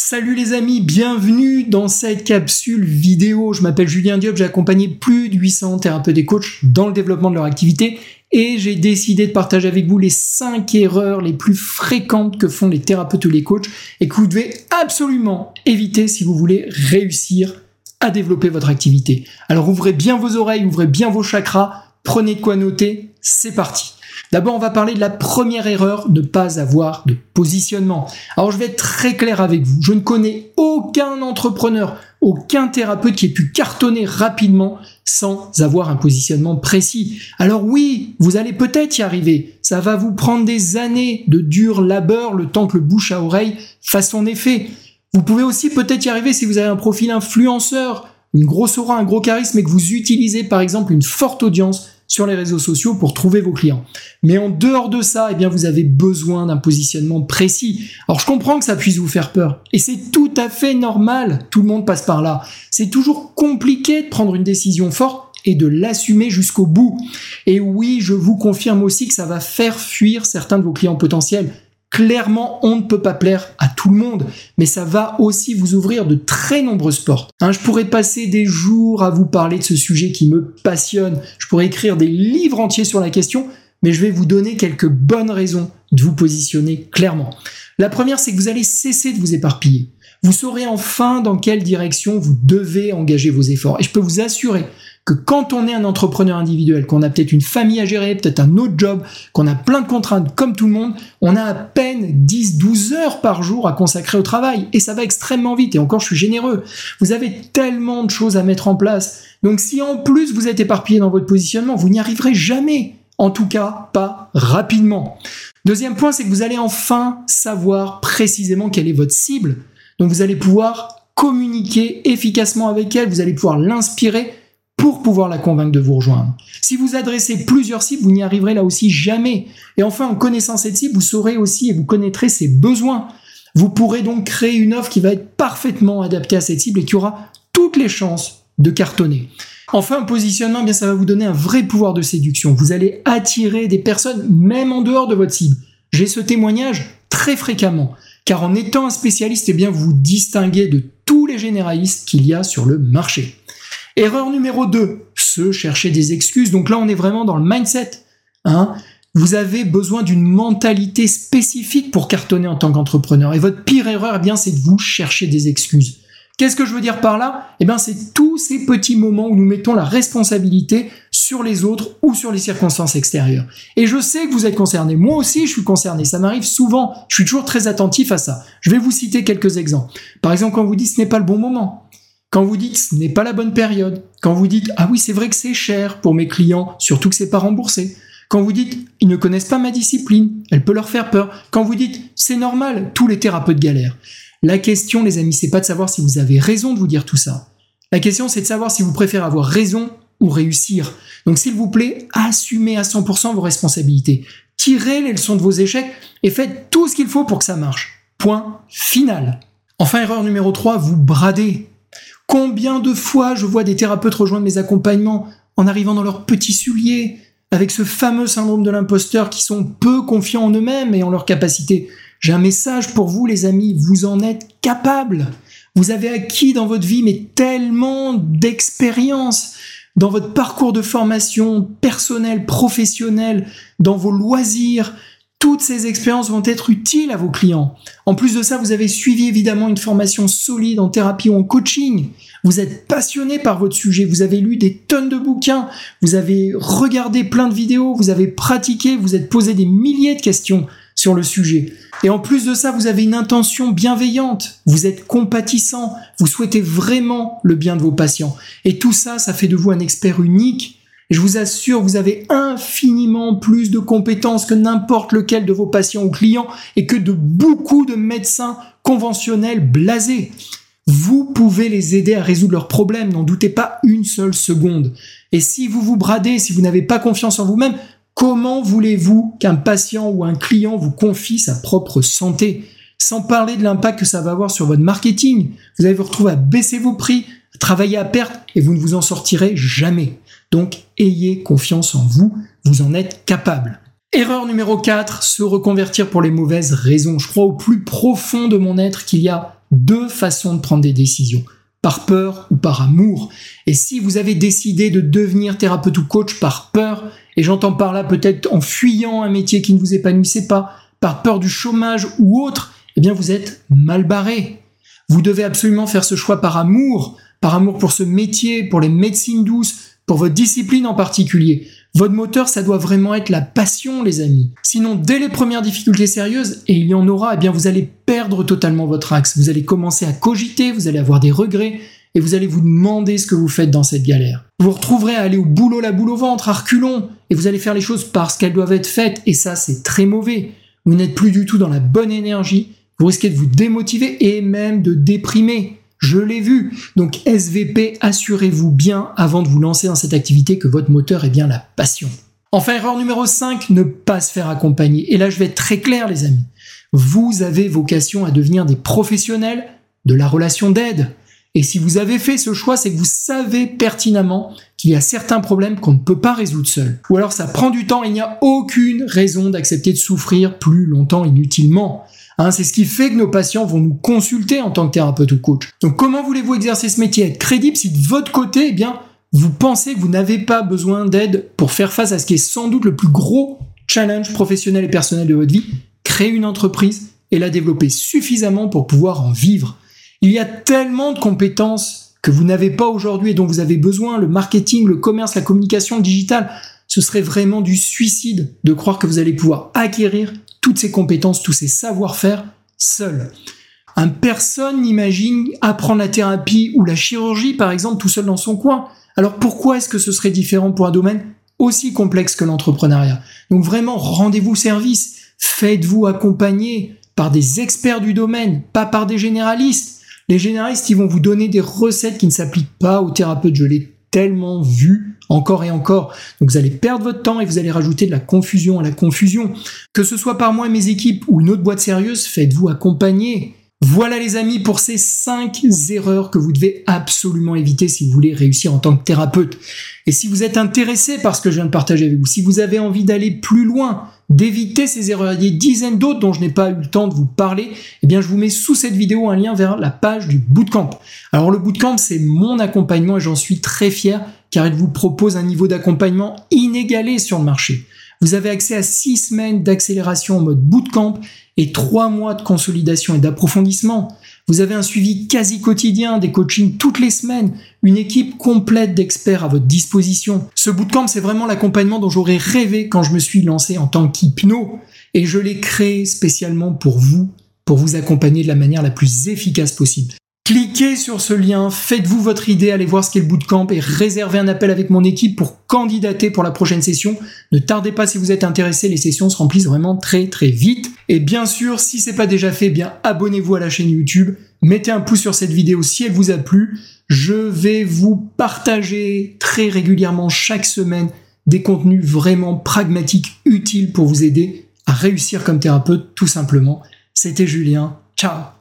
Salut les amis, bienvenue dans cette capsule vidéo. Je m'appelle Julien Diop, j'ai accompagné plus de 800 thérapeutes et coachs dans le développement de leur activité et j'ai décidé de partager avec vous les 5 erreurs les plus fréquentes que font les thérapeutes ou les coachs et que vous devez absolument éviter si vous voulez réussir à développer votre activité. Alors ouvrez bien vos oreilles, ouvrez bien vos chakras, prenez quoi noter, c'est parti. D'abord, on va parler de la première erreur, ne pas avoir de positionnement. Alors, je vais être très clair avec vous. Je ne connais aucun entrepreneur, aucun thérapeute qui ait pu cartonner rapidement sans avoir un positionnement précis. Alors oui, vous allez peut-être y arriver. Ça va vous prendre des années de dur labeur, le temps que le bouche à oreille fasse son effet. Vous pouvez aussi peut-être y arriver si vous avez un profil influenceur, une grosse aura, un gros charisme et que vous utilisez par exemple une forte audience sur les réseaux sociaux pour trouver vos clients. Mais en dehors de ça, eh bien, vous avez besoin d'un positionnement précis. Alors, je comprends que ça puisse vous faire peur. Et c'est tout à fait normal. Tout le monde passe par là. C'est toujours compliqué de prendre une décision forte et de l'assumer jusqu'au bout. Et oui, je vous confirme aussi que ça va faire fuir certains de vos clients potentiels. Clairement, on ne peut pas plaire à tout le monde, mais ça va aussi vous ouvrir de très nombreuses portes. Hein, je pourrais passer des jours à vous parler de ce sujet qui me passionne, je pourrais écrire des livres entiers sur la question, mais je vais vous donner quelques bonnes raisons de vous positionner clairement. La première, c'est que vous allez cesser de vous éparpiller. Vous saurez enfin dans quelle direction vous devez engager vos efforts. Et je peux vous assurer que quand on est un entrepreneur individuel, qu'on a peut-être une famille à gérer, peut-être un autre job, qu'on a plein de contraintes comme tout le monde, on a à peine 10, 12 heures par jour à consacrer au travail et ça va extrêmement vite et encore je suis généreux. Vous avez tellement de choses à mettre en place. Donc si en plus vous êtes éparpillé dans votre positionnement, vous n'y arriverez jamais. En tout cas, pas rapidement. Deuxième point, c'est que vous allez enfin savoir précisément quelle est votre cible. Donc vous allez pouvoir communiquer efficacement avec elle, vous allez pouvoir l'inspirer pour pouvoir la convaincre de vous rejoindre. Si vous adressez plusieurs cibles, vous n'y arriverez là aussi jamais. Et enfin, en connaissant cette cible, vous saurez aussi et vous connaîtrez ses besoins. Vous pourrez donc créer une offre qui va être parfaitement adaptée à cette cible et qui aura toutes les chances de cartonner. Enfin, positionnement, eh bien, ça va vous donner un vrai pouvoir de séduction. Vous allez attirer des personnes même en dehors de votre cible. J'ai ce témoignage très fréquemment, car en étant un spécialiste, eh bien, vous vous distinguez de tous les généralistes qu'il y a sur le marché. Erreur numéro 2, se chercher des excuses. Donc là, on est vraiment dans le mindset. Hein. vous avez besoin d'une mentalité spécifique pour cartonner en tant qu'entrepreneur. Et votre pire erreur, eh bien, c'est de vous chercher des excuses. Qu'est-ce que je veux dire par là? Eh bien, c'est tous ces petits moments où nous mettons la responsabilité sur les autres ou sur les circonstances extérieures. Et je sais que vous êtes concerné. Moi aussi, je suis concerné. Ça m'arrive souvent. Je suis toujours très attentif à ça. Je vais vous citer quelques exemples. Par exemple, quand vous dites ce n'est pas le bon moment. Quand vous dites ce n'est pas la bonne période, quand vous dites ah oui c'est vrai que c'est cher pour mes clients, surtout que c'est pas remboursé, quand vous dites ils ne connaissent pas ma discipline, elle peut leur faire peur, quand vous dites c'est normal, tous les thérapeutes galèrent. La question les amis c'est pas de savoir si vous avez raison de vous dire tout ça. La question c'est de savoir si vous préférez avoir raison ou réussir. Donc s'il vous plaît, assumez à 100% vos responsabilités. Tirez les leçons de vos échecs et faites tout ce qu'il faut pour que ça marche. Point final. Enfin, erreur numéro 3, vous bradez. Combien de fois je vois des thérapeutes rejoindre mes accompagnements en arrivant dans leur petit soulier, avec ce fameux syndrome de l'imposteur qui sont peu confiants en eux-mêmes et en leurs capacités. J'ai un message pour vous les amis, vous en êtes capables. Vous avez acquis dans votre vie mais tellement d'expérience dans votre parcours de formation personnel, professionnel, dans vos loisirs, toutes ces expériences vont être utiles à vos clients. En plus de ça, vous avez suivi évidemment une formation solide en thérapie ou en coaching. Vous êtes passionné par votre sujet, vous avez lu des tonnes de bouquins, vous avez regardé plein de vidéos, vous avez pratiqué, vous êtes posé des milliers de questions sur le sujet. Et en plus de ça, vous avez une intention bienveillante, vous êtes compatissant, vous souhaitez vraiment le bien de vos patients. Et tout ça, ça fait de vous un expert unique je vous assure, vous avez infiniment plus de compétences que n'importe lequel de vos patients ou clients et que de beaucoup de médecins conventionnels blasés. Vous pouvez les aider à résoudre leurs problèmes, n'en doutez pas une seule seconde. Et si vous vous bradez, si vous n'avez pas confiance en vous-même, comment voulez-vous qu'un patient ou un client vous confie sa propre santé? Sans parler de l'impact que ça va avoir sur votre marketing. Vous allez vous retrouver à baisser vos prix, à travailler à perte et vous ne vous en sortirez jamais. Donc ayez confiance en vous, vous en êtes capable. Erreur numéro 4, se reconvertir pour les mauvaises raisons. Je crois au plus profond de mon être qu'il y a deux façons de prendre des décisions, par peur ou par amour. Et si vous avez décidé de devenir thérapeute ou coach par peur, et j'entends par là peut-être en fuyant un métier qui ne vous épanouissait pas, par peur du chômage ou autre, eh bien vous êtes mal barré. Vous devez absolument faire ce choix par amour, par amour pour ce métier, pour les médecines douces, pour votre discipline en particulier. Votre moteur, ça doit vraiment être la passion, les amis. Sinon, dès les premières difficultés sérieuses, et il y en aura, eh bien vous allez perdre totalement votre axe. Vous allez commencer à cogiter, vous allez avoir des regrets, et vous allez vous demander ce que vous faites dans cette galère. Vous vous retrouverez à aller au boulot la boule au ventre, à reculons, et vous allez faire les choses parce qu'elles doivent être faites, et ça c'est très mauvais. Vous n'êtes plus du tout dans la bonne énergie, vous risquez de vous démotiver et même de déprimer. Je l'ai vu. Donc SVP, assurez-vous bien avant de vous lancer dans cette activité que votre moteur est bien la passion. Enfin, erreur numéro 5, ne pas se faire accompagner. Et là, je vais être très clair, les amis. Vous avez vocation à devenir des professionnels de la relation d'aide. Et si vous avez fait ce choix, c'est que vous savez pertinemment qu'il y a certains problèmes qu'on ne peut pas résoudre seul. Ou alors ça prend du temps et il n'y a aucune raison d'accepter de souffrir plus longtemps inutilement. Hein, c'est ce qui fait que nos patients vont nous consulter en tant que thérapeute ou coach. Donc comment voulez-vous exercer ce métier, être crédible? Si de votre côté, eh bien, vous pensez que vous n'avez pas besoin d'aide pour faire face à ce qui est sans doute le plus gros challenge professionnel et personnel de votre vie, créer une entreprise et la développer suffisamment pour pouvoir en vivre. Il y a tellement de compétences que vous n'avez pas aujourd'hui et dont vous avez besoin, le marketing, le commerce, la communication, le digital. Ce serait vraiment du suicide de croire que vous allez pouvoir acquérir toutes ces compétences, tous ces savoir-faire seul. Un personne n'imagine apprendre la thérapie ou la chirurgie, par exemple, tout seul dans son coin. Alors pourquoi est-ce que ce serait différent pour un domaine aussi complexe que l'entrepreneuriat? Donc vraiment, rendez-vous service, faites-vous accompagner par des experts du domaine, pas par des généralistes. Les généralistes, ils vont vous donner des recettes qui ne s'appliquent pas aux thérapeutes. Je l'ai tellement vu encore et encore. Donc vous allez perdre votre temps et vous allez rajouter de la confusion à la confusion. Que ce soit par moi mes équipes ou une autre boîte sérieuse, faites-vous accompagner. Voilà les amis pour ces 5 erreurs que vous devez absolument éviter si vous voulez réussir en tant que thérapeute. Et si vous êtes intéressé par ce que je viens de partager avec vous, si vous avez envie d'aller plus loin, d'éviter ces erreurs, il y a des dizaines d'autres dont je n'ai pas eu le temps de vous parler, eh bien je vous mets sous cette vidéo un lien vers la page du bootcamp. Alors le bootcamp c'est mon accompagnement et j'en suis très fier car il vous propose un niveau d'accompagnement inégalé sur le marché. Vous avez accès à 6 semaines d'accélération en mode bootcamp et 3 mois de consolidation et d'approfondissement. Vous avez un suivi quasi quotidien, des coachings toutes les semaines, une équipe complète d'experts à votre disposition. Ce bootcamp, c'est vraiment l'accompagnement dont j'aurais rêvé quand je me suis lancé en tant qu'hypno et je l'ai créé spécialement pour vous, pour vous accompagner de la manière la plus efficace possible. Cliquez sur ce lien, faites-vous votre idée, allez voir ce qu'est le bootcamp et réservez un appel avec mon équipe pour candidater pour la prochaine session. Ne tardez pas si vous êtes intéressé, les sessions se remplissent vraiment très très vite. Et bien sûr, si c'est pas déjà fait, bien abonnez-vous à la chaîne YouTube, mettez un pouce sur cette vidéo si elle vous a plu. Je vais vous partager très régulièrement chaque semaine des contenus vraiment pragmatiques, utiles pour vous aider à réussir comme thérapeute tout simplement. C'était Julien. Ciao